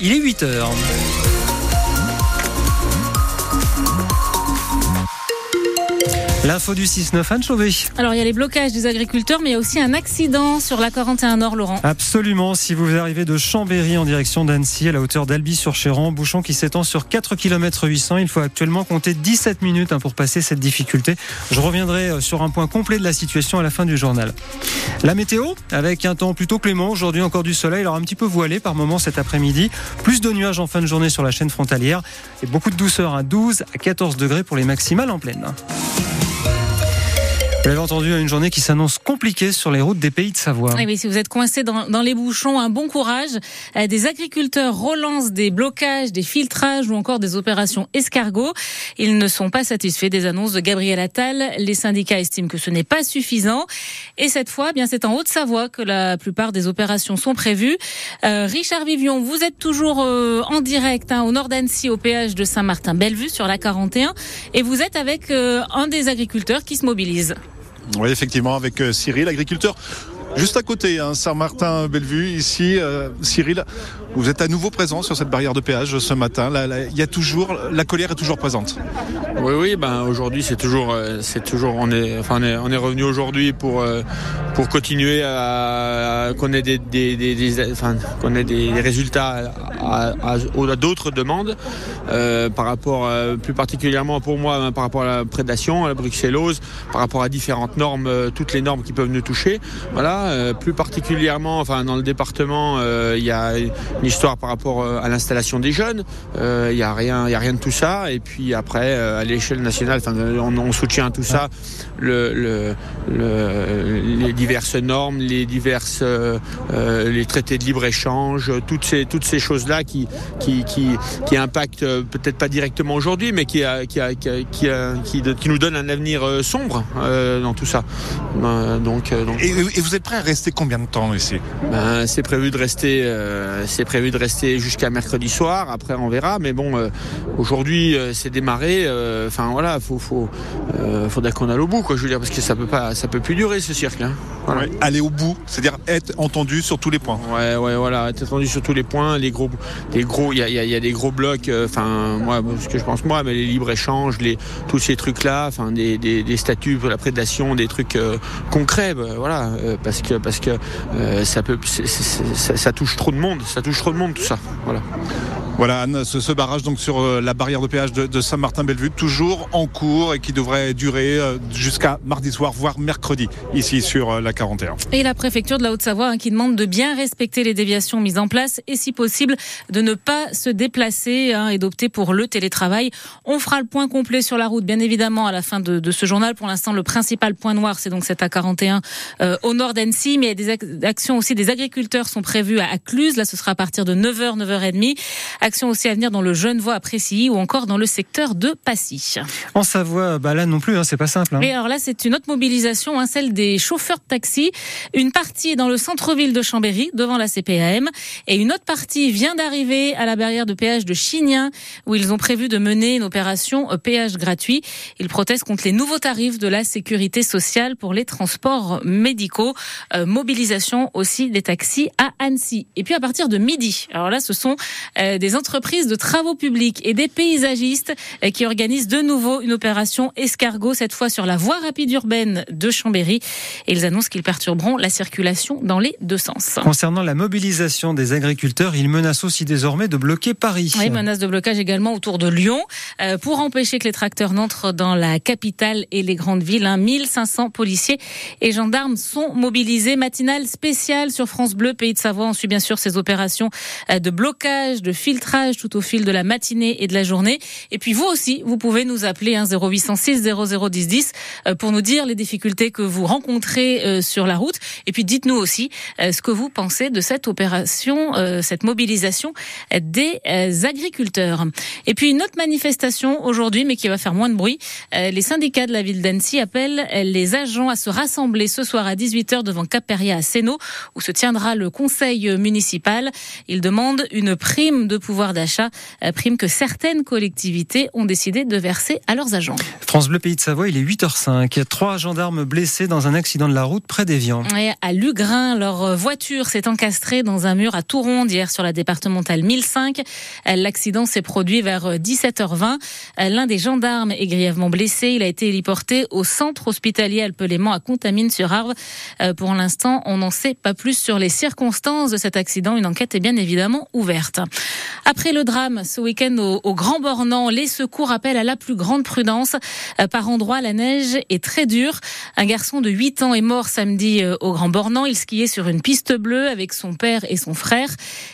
Il est 8 heures. L'info du 6-9, Anne Chauvet. Alors, il y a les blocages des agriculteurs, mais il y a aussi un accident sur la 41 Nord, Laurent. Absolument. Si vous arrivez de Chambéry en direction d'Annecy, à la hauteur d'Albi-sur-Chéran, bouchon qui s'étend sur 4 km 800, il faut actuellement compter 17 minutes hein, pour passer cette difficulté. Je reviendrai euh, sur un point complet de la situation à la fin du journal. La météo, avec un temps plutôt clément, aujourd'hui encore du soleil, alors un petit peu voilé par moment cet après-midi. Plus de nuages en fin de journée sur la chaîne frontalière et beaucoup de douceur à 12 à 14 degrés pour les maximales en pleine. Vous l'avez entendu, une journée qui s'annonce compliquée sur les routes des pays de Savoie. Oui, si vous êtes coincé dans, les bouchons, un bon courage. Euh, des agriculteurs relancent des blocages, des filtrages ou encore des opérations escargots. Ils ne sont pas satisfaits des annonces de Gabriel Attal. Les syndicats estiment que ce n'est pas suffisant. Et cette fois, eh bien c'est en Haute-Savoie que la plupart des opérations sont prévues. Euh, Richard Vivion, vous êtes toujours euh, en direct hein, au nord d'Annecy, au péage de Saint-Martin-Bellevue sur la 41, et vous êtes avec un des agriculteurs qui se mobilise. Oui, effectivement, avec euh, Cyril, agriculteur. Juste à côté, hein, Saint-Martin-Bellevue, ici, euh, Cyril, vous êtes à nouveau présent sur cette barrière de péage ce matin. Y a toujours, la colère est toujours présente. Oui, oui, ben aujourd'hui c'est toujours, euh, c'est toujours, on est, enfin on est, revenu aujourd'hui pour euh, pour continuer à, qu'on ait des, des, des, enfin, qu'on ait des, résultats à, d'autres demandes euh, par rapport, plus particulièrement pour moi, hein, par rapport à la prédation, à la bruxellose, par rapport à différentes normes, toutes les normes qui peuvent nous toucher. Voilà, plus particulièrement, enfin dans le département, il y a une histoire par rapport à l'installation des jeunes. Il y a rien, y a rien de tout ça. Et puis après, à l'échelle nationale, on, on, soutient tout ça, le, le, le, les diverses normes, les diverses, euh, les traités de libre échange, toutes ces toutes ces choses là qui qui qui, qui impactent peut-être pas directement aujourd'hui, mais qui a, qui, a, qui, a, qui, qui, nous donne un avenir sombre euh, dans tout ça. Euh, donc, donc, et, et, vous êtes prêt à rester combien de temps ici? Ben, C'est prévu de rester, euh, c'est prévu de rester jusqu'à mercredi soir. Après, on verra. Mais bon, euh, aujourd'hui, c'est démarré. Enfin voilà, faut, faut, faudra qu'on aille au bout, quoi. Je veux dire, parce que ça peut pas, ça peut plus durer ce cirque. Hein. Voilà. Ouais, aller au bout, c'est-à-dire être entendu sur tous les points. Ouais, ouais, voilà, être entendu sur tous les points. Les gros, les gros, il y a, y a, des gros blocs. Enfin, moi, ce que je pense moi, mais les libres échanges, les tous ces trucs-là, enfin, des, des, des, statuts pour la prédation, des trucs euh, concrets, bah, voilà, euh, parce que parce que euh, ça peut, c est, c est, ça, ça touche trop de monde, ça touche monde, tout ça, voilà. Voilà Anne, ce, ce, barrage donc sur euh, la barrière de péage de, de Saint-Martin-Bellevue, toujours en cours et qui devrait durer euh, jusqu'à mardi soir, voire mercredi, ici sur euh, la 41. Et la préfecture de la Haute-Savoie hein, qui demande de bien respecter les déviations mises en place et si possible de ne pas se déplacer hein, et d'opter pour le télétravail. On fera le point complet sur la route, bien évidemment, à la fin de, de ce journal. Pour l'instant, le principal point noir, c'est donc cette A41 euh, au nord d'Annecy, mais des actions aussi des agriculteurs sont prévues à, Cluse. Là, ce sera à partir de 9h, 9h30. Aussi à venir dans le Genevois à Précilly ou encore dans le secteur de Passy. En Savoie, bah là non plus, hein, c'est pas simple. Hein. Et alors là, c'est une autre mobilisation, hein, celle des chauffeurs de taxi. Une partie est dans le centre-ville de Chambéry, devant la CPAM, et une autre partie vient d'arriver à la barrière de péage de Chignin, où ils ont prévu de mener une opération péage gratuit. Ils protestent contre les nouveaux tarifs de la sécurité sociale pour les transports médicaux. Euh, mobilisation aussi des taxis à Annecy. Et puis à partir de midi, alors là, ce sont euh, des entreprises de travaux publics et des paysagistes qui organisent de nouveau une opération escargot, cette fois sur la voie rapide urbaine de Chambéry. Et ils annoncent qu'ils perturberont la circulation dans les deux sens. Concernant la mobilisation des agriculteurs, ils menacent aussi désormais de bloquer Paris. Oui, menace de blocage également autour de Lyon euh, pour empêcher que les tracteurs n'entrent dans la capitale et les grandes villes. Hein. 1500 policiers et gendarmes sont mobilisés. Matinale spéciale sur France Bleu, Pays de Savoie. On suit bien sûr ces opérations de blocage, de tout au fil de la matinée et de la journée. Et puis vous aussi, vous pouvez nous appeler hein, 0806 0010 10 pour nous dire les difficultés que vous rencontrez euh, sur la route. Et puis dites-nous aussi euh, ce que vous pensez de cette opération, euh, cette mobilisation des agriculteurs. Et puis une autre manifestation aujourd'hui, mais qui va faire moins de bruit. les syndicats de la ville d'Annecy appellent les agents à se rassembler ce soir à 18h devant Caperia à Sénaux, où se tiendra le conseil municipal. Ils demandent une prime de pouvoir pouvoir d'achat, prime que certaines collectivités ont décidé de verser à leurs agents. France Bleu Pays de Savoie, il est 8h05. Trois gendarmes blessés dans un accident de la route près d'Evian. à Lugrin, leur voiture s'est encastrée dans un mur à Touron hier sur la départementale 1005. L'accident s'est produit vers 17h20. L'un des gendarmes est grièvement blessé. Il a été héliporté au centre hospitalier Alpelément à Contamine-sur-Arve. Euh, pour l'instant, on n'en sait pas plus sur les circonstances de cet accident. Une enquête est bien évidemment ouverte. Après le drame ce week-end au, Grand Bornand, les secours appellent à la plus grande prudence. Euh, par endroits, la neige est très dure. Un garçon de 8 ans est mort samedi euh, au Grand Bornand. Il skiait sur une piste bleue avec son père et son frère.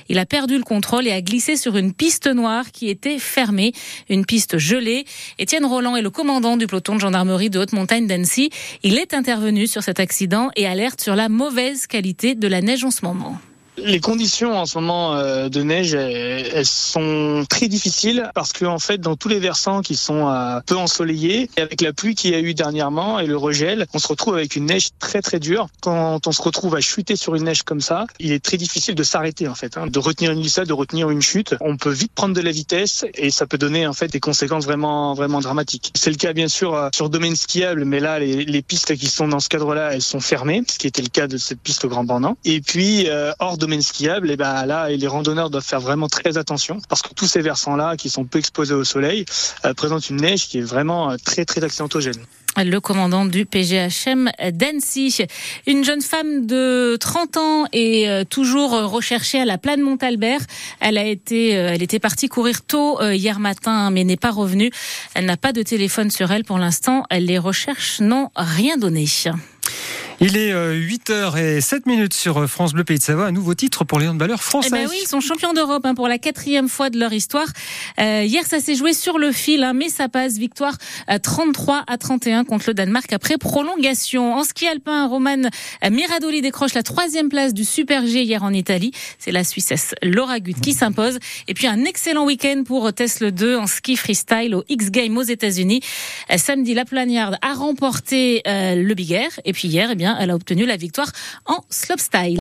Il a perdu le contrôle et a glissé sur une piste noire qui était fermée, une piste gelée. Étienne Roland est le commandant du peloton de gendarmerie de Haute-Montagne d'Annecy. Il est intervenu sur cet accident et alerte sur la mauvaise qualité de la neige en ce moment. Les conditions en ce moment euh, de neige, elles sont très difficiles parce que en fait, dans tous les versants qui sont euh, peu ensoleillés, et avec la pluie qu'il y a eu dernièrement et le regel, on se retrouve avec une neige très très dure. Quand on se retrouve à chuter sur une neige comme ça, il est très difficile de s'arrêter en fait, hein, de retenir une glissade, de retenir une chute. On peut vite prendre de la vitesse et ça peut donner en fait des conséquences vraiment vraiment dramatiques. C'est le cas bien sûr euh, sur domaine skiable, mais là les, les pistes qui sont dans ce cadre-là, elles sont fermées, ce qui était le cas de cette piste au Grand Bornand. Et puis hors de et ben là, les randonneurs doivent faire vraiment très attention parce que tous ces versants-là, qui sont peu exposés au soleil, euh, présentent une neige qui est vraiment euh, très très accidentogène le commandant du PGHM d'Annecy. Une jeune femme de 30 ans est euh, toujours recherchée à la Plane Montalbert. Elle a été, elle était partie courir tôt hier matin, mais n'est pas revenue. Elle n'a pas de téléphone sur elle pour l'instant. Les recherches n'ont rien donné. Il est 8h07 euh, minutes sur euh, France Bleu Pays de Savoie. Un nouveau titre pour les handballeurs français. Eh ben oui, ils sont champions d'Europe hein, pour la quatrième fois de leur histoire. Euh, hier, ça s'est joué sur le fil, hein, mais ça passe. Victoire 33 à 31 contre le Danemark après prolongation. En ski alpin, Roman Miradoli décroche la troisième place du Super G hier en Italie. C'est la Suissesse Laura Gut qui s'impose. Et puis un excellent week-end pour Tesla 2 en ski freestyle au X Games aux États-Unis. Samedi, la Plagnarde a remporté le Big Air. Et puis hier, eh bien, elle a obtenu la victoire en slopestyle.